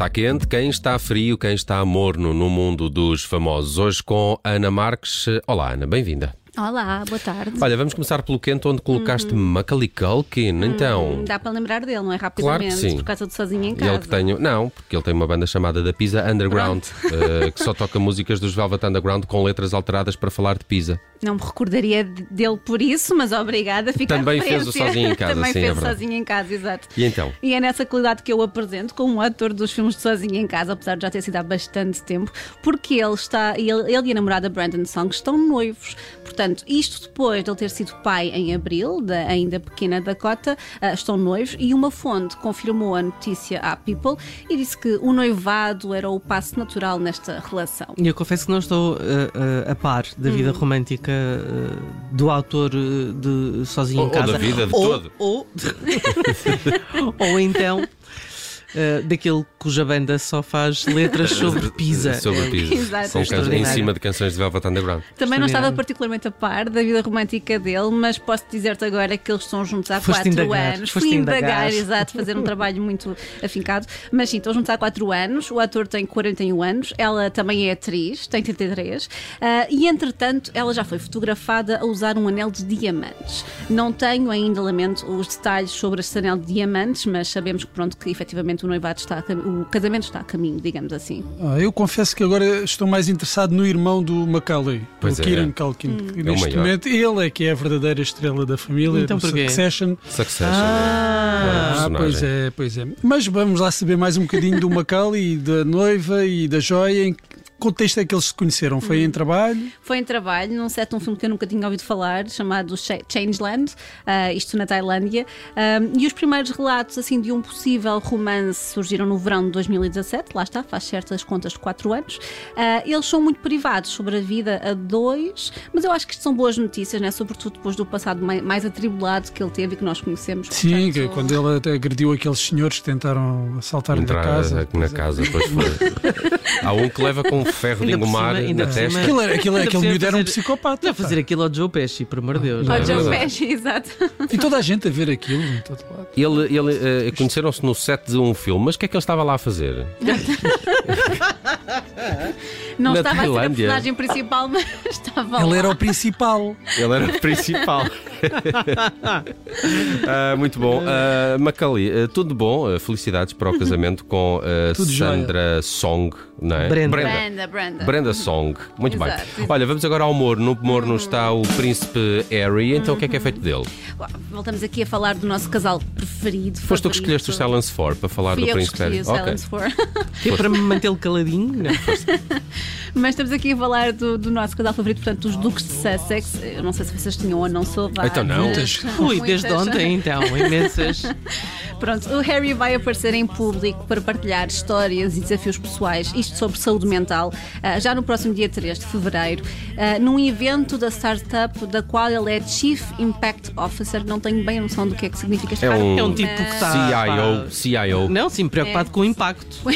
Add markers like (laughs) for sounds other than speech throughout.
Está quente, quem está frio, quem está morno no mundo dos famosos. Hoje com Ana Marques. Olá, Ana, bem-vinda. Olá, boa tarde. Olha, vamos começar pelo quente onde colocaste Macaulay Culkin, então. Hum, Dá para lembrar dele, não é? Claro que Rapidamente, sim. por causa de Sozinho em Casa. ele que tem, não, porque ele tem uma banda chamada da Pisa Underground, eh, que só toca (laughs) músicas dos Velvet Underground com letras alteradas para falar de Pisa. Não me recordaria de- dele por isso, mas obrigada. Fica a Também fez o. Sozinho em Casa, (laughs) Também sim, é fez o verdade. Sozinho em Casa, exato. E então? E é nessa qualidade que eu o apresento como ator dos filmes de Sozinho em Casa, apesar de já ter sido há bastante tempo, porque ele está, ele, ele e a namorada Brandon Song estão noivos. Portanto, isto depois de ele ter sido pai em abril, da ainda pequena Dakota, ah, estão noivos e uma fonte confirmou a notícia à People e disse que o noivado era o passo natural nesta relação. E eu confesso que não estou uh, uh, a par da vida romântica uh, do autor uh, de Sozinho Ou- em ou Casa. da vida de ou, todo. Ou, (laughs) ou então uh, daquele cuja banda só faz letras sobre Pisa. Sobre Pisa. Exato. Em cima de canções de Velvet Underground. Também não estava particularmente a par da vida romântica dele, mas posso dizer-te agora que eles estão juntos há Foste quatro indagar, anos. foste Fui indagar, indagar. exato, fazer um trabalho muito afincado. Mas sim, estão juntos há quatro anos. O ator tem 41 anos, ela também é atriz, tem 33. ah, e entretanto, ela já foi fotografada a usar um anel de diamantes. Não tenho ainda, lamento, os detalhes sobre este anel de diamantes, mas sabemos que pronto, que efetivamente o noivado está o casamento está a caminho, digamos assim. Ah, eu confesso que agora estou mais interessado no irmão do Macaulay, Pois o é. Kieran Culkin. que É o Neste maior. momento, ele é que é a verdadeira estrela da família, Então do porquê? Succession. Succession. Ah, Ah, pois é, pois é. Mas vamos lá saber mais um bocadinho do Macaulay, e da noiva e da joia. Em que contexto é que eles se conheceram? Foi em trabalho? Foi em trabalho num set de um filme que eu nunca tinha ouvido falar, chamado Cha- Changeland, ah, isto na Tailândia. Um, e os primeiros relatos assim de um possível romance surgiram no verão de 2017, lá está, faz certas contas de 4 anos. Ah, eles são muito privados sobre a vida a dois, mas eu acho que isto são boas notícias, né? sobretudo depois do passado mai- mais atribulado que ele teve e que nós conhecemos. Sim, que Portanto, quando ele até agrediu aqueles senhores que tentaram assaltar-lhe a Entrar casa. na casa, pois foi. (laughs) Há um que leva com um ferro de engomar na testa. Aquilo, era- aquilo, Ainda aquele miúdo era um psicopata. Não pá. fazer aquilo ao Joe Pesci, por amor de Deus. Ao É Joe verdade. Pesci, exato. E toda a gente a ver aquilo em todo lado. Ele, ele eh, conheceram-se no set de um filme, mas o que é que ele estava lá a fazer? (laughs) Não Na estava a ser a Tailândia? personagem principal, mas estava Ele lá. era o principal. Ele era o principal. (laughs) (laughs) Ah, muito bom. Uh, Macaulay, ah, tudo bom? Ah, felicidades para o casamento com ah. (laughs) Sandra Song, não é? Brenda. Brenda, Brenda. Brenda Song. Muito Exato, bem. Olha, vamos agora ao Morno. No Morno está o príncipe Harry. Então o que é que é feito dele? Voltamos aqui a falar do nosso casal preferido. Foste tu que escolheste o Silence 4 para falar Fui do príncipe escolhi Harry. o Ok. Silence 4. Que é para me mantê-lo caladinho? Não. (laughs) Mas estamos aqui a falar do, do nosso casal favorito, portanto, dos Duques de Sussex. Eu não sei se vocês tinham ou não souvado. Então não. Muitas. Ui, desde ontem então, imensas. (laughs) Pronto, o Harry vai aparecer em público para partilhar histórias e desafios pessoais, isto sobre saúde mental, ah, já no próximo dia 3 de fevereiro, ah, num evento da startup da qual ele é Chief Impact Officer. Não tenho bem a noção do que é que significa este É cargo, um- É um tipo que está. CIO. CIO. Não, sim, preocupado É. com (laughs) o impacto. com o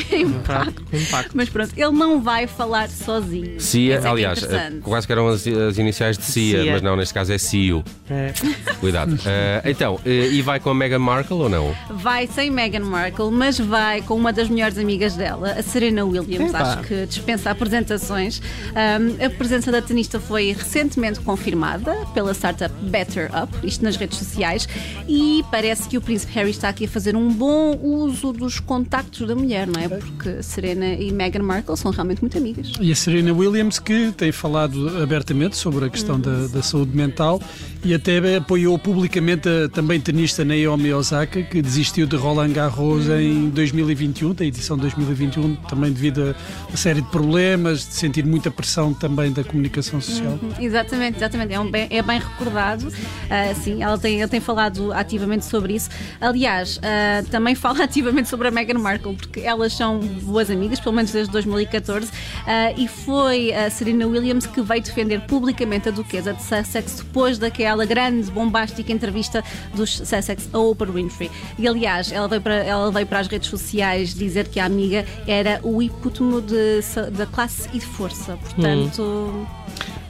impacto. Mas pronto, ele não vai falar sozinho. CIA, é que é aliás, eh, quase que eram as, as iniciais de CIA, CIA. mas não, neste caso é CIO. É. Cuidado. (laughs) Eh, então, eh, e vai com a Meghan Markle ou não? Vai sem Meghan Markle, mas vai com uma das melhores amigas dela, a Serena Williams. Epá. Acho que dispensa apresentações. Um, a presença da tenista foi recentemente confirmada pela startup Better Up, isto nas redes sociais, e parece que o príncipe Harry está aqui a fazer um bom uso dos contactos da mulher, não é? Porque Serena e Meghan Markle são realmente muito amigas. E a Serena Williams, que tem falado abertamente sobre a questão da, da saúde mental e até apoiou publicamente a também tenista Naomi Osaka, que desistiu de Roland Garros em 2021, da edição 2021, também devido a uma série de problemas, de sentir muita pressão também da comunicação social. Exatamente, exatamente. É, um bem, é bem recordado. Ah, sim, ela tem, ela tem falado ativamente sobre isso. Aliás, ah, também (laughs) fala ativamente sobre a Meghan Markle, porque elas são boas amigas, pelo menos desde 2014, ah, e e foi a Serena Williams que veio defender publicamente a duquesa de Sussex depois daquela grande, bombástica entrevista dos Sussex a Oprah Winfrey. E aliás, ela veio para, ela veio para as redes sociais dizer que a amiga era o hipótomo de, da classe e de força. Portanto. Hum.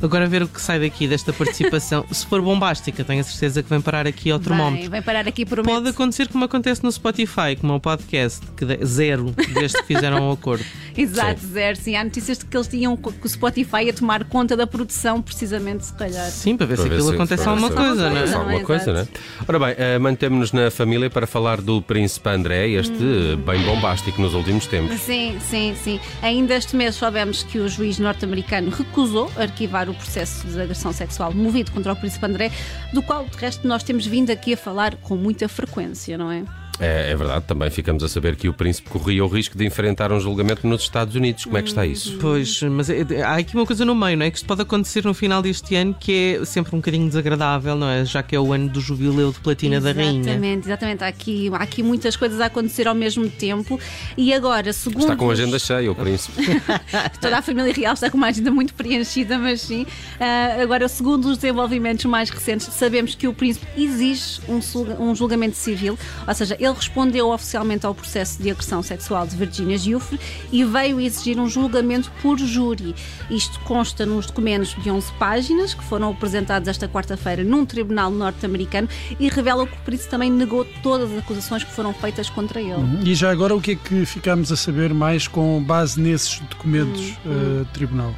Agora ver o que sai daqui desta participação. (laughs) Se for bombástica, tenho a certeza que vem parar aqui ao termómetro. Vem, vem parar aqui por Pode acontecer como acontece no Spotify, como é o podcast, que de, zero desde que fizeram o acordo. (laughs) Exato, sim. zero. Sim, há notícias de que eles tinham que o Spotify a tomar conta da produção, precisamente, se calhar. Sim, para ver para se aquilo acontece alguma coisa, não é? Alguma coisa, não é? Ora bem, uh, mantemos-nos na família para falar do Príncipe André, este hum. bem bombástico nos últimos tempos. Sim, sim, sim. Ainda este mês soubemos que o juiz norte-americano recusou arquivar o processo de agressão sexual movido contra o Príncipe André, do qual, de resto, nós temos vindo aqui a falar com muita frequência, não é? É, é, verdade, também ficamos a saber que o príncipe corria o risco de enfrentar um julgamento nos Estados Unidos. Como é que está isso? Pois, mas é, é, há aqui uma coisa no meio, não é? Que isto pode acontecer no final deste ano, que é sempre um bocadinho desagradável, não é? Já que é o ano do jubileu de platina exatamente, da rainha. Exatamente, exatamente. Há aqui, há aqui muitas coisas a acontecer ao mesmo tempo. E agora, segundo. Está com a agenda cheia, o príncipe. (laughs) Toda a família real está com uma agenda muito preenchida, mas sim. Uh, agora, segundo os desenvolvimentos mais recentes, sabemos que o príncipe exige um, um julgamento civil, ou seja, ele respondeu oficialmente ao processo de agressão sexual de Virginia Giuffre e veio exigir um julgamento por júri. Isto consta nos documentos de 11 páginas que foram apresentados esta quarta-feira num tribunal norte-americano e revela que o príncipe também negou todas as acusações que foram feitas contra ele. Uhum. E já agora o que é que ficamos a saber mais com base nesses documentos uhum. uh, tribunal?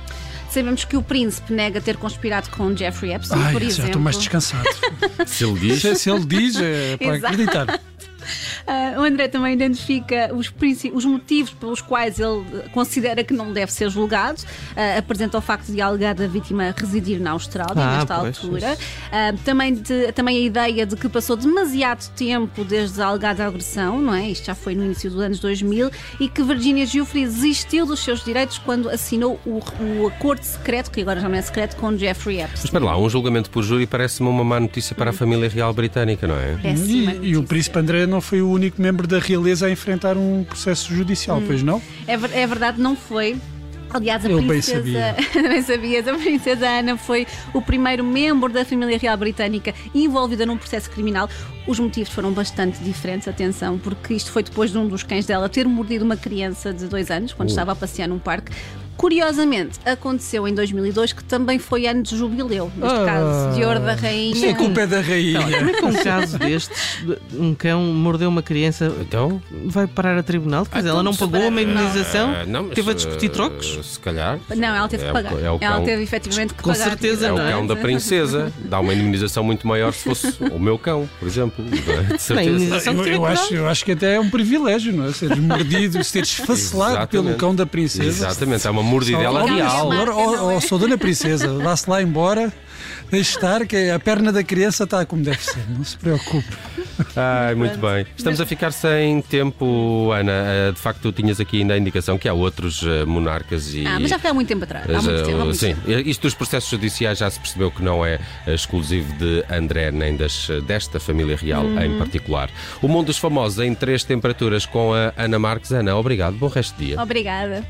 Sabemos que o príncipe nega ter conspirado com Jeffrey Epstein, Ai, por exemplo. Já estou mais descansado. (laughs) se ele diz. Se, se ele diz, é para acreditar. Uh, o André também identifica os, os, motivos pelos quais ele considera que não deve ser julgado. Uh, apresenta o facto de a alegada vítima residir na Austrália, ah, nesta pois, altura. Uh, também, de, também a ideia de que passou demasiado tempo desde a alegada agressão, não é? Isto já foi no início dos anos 2000, e que Virginia Giuffre desistiu dos seus direitos quando assinou o, o acordo secreto, que agora já não é secreto, com Jeffrey Epstein. Mas espera lá, um julgamento por júri parece-me uma má notícia para a família real britânica, não é? E, e, o príncipe André não foi o único membro da realeza a enfrentar um processo judicial, hum. pois não? É, é verdade, não foi. Aliás, a Eu princesa, (laughs) bem sabia. bem sabias, a princesa Ana foi o primeiro membro da família real britânica envolvida num processo criminal. Os motivos foram bastante diferentes, atenção, porque isto foi depois de um dos cães dela ter mordido uma criança de dois anos, quando uh. estava a passear num parque. Curiosamente, aconteceu em 2002, que também foi ano de jubileu, neste ah, caso, de ouro da rainha. Isso é culpa é da rainha. Como é que um caso destes, um cão mordeu uma criança, então vai parar a tribunal? Depois ah, ela não então, pagou uma indenização? Não, não, teve a discutir trocos? Se calhar. Não, ela teve que é pagar. É o, é ela teve efetivamente que Com pagar. Com certeza, é não é? o cão da princesa. Dá uma indenização muito maior se fosse o meu cão, por exemplo. De certeza. Eu, eu, acho, eu acho que até é um privilégio, não é? Seres mordido, seres esfacelado pelo cão da princesa. Exatamente, é uma mordidela real real. Oh, oh, sou Dona Princesa, vá-se lá embora, deixe estar, que a perna da criança está como deve ser, não se preocupe. Ai, muito bem. Estamos a ficar sem tempo, Ana. Eh, de facto, tu tinhas aqui ainda a indicação que há outros eh, monarcas e. Ah, mas já foi há muito tempo atrás. Há muito tempo, há muito sim, tempo. isto dos processos judiciais já se percebeu que não é exclusivo de André nem das, desta família real uhum. em particular. O mundo dos famosos em três temperaturas com a Ana Marques. Ana, obrigado. Bom resto de dia. Obrigada.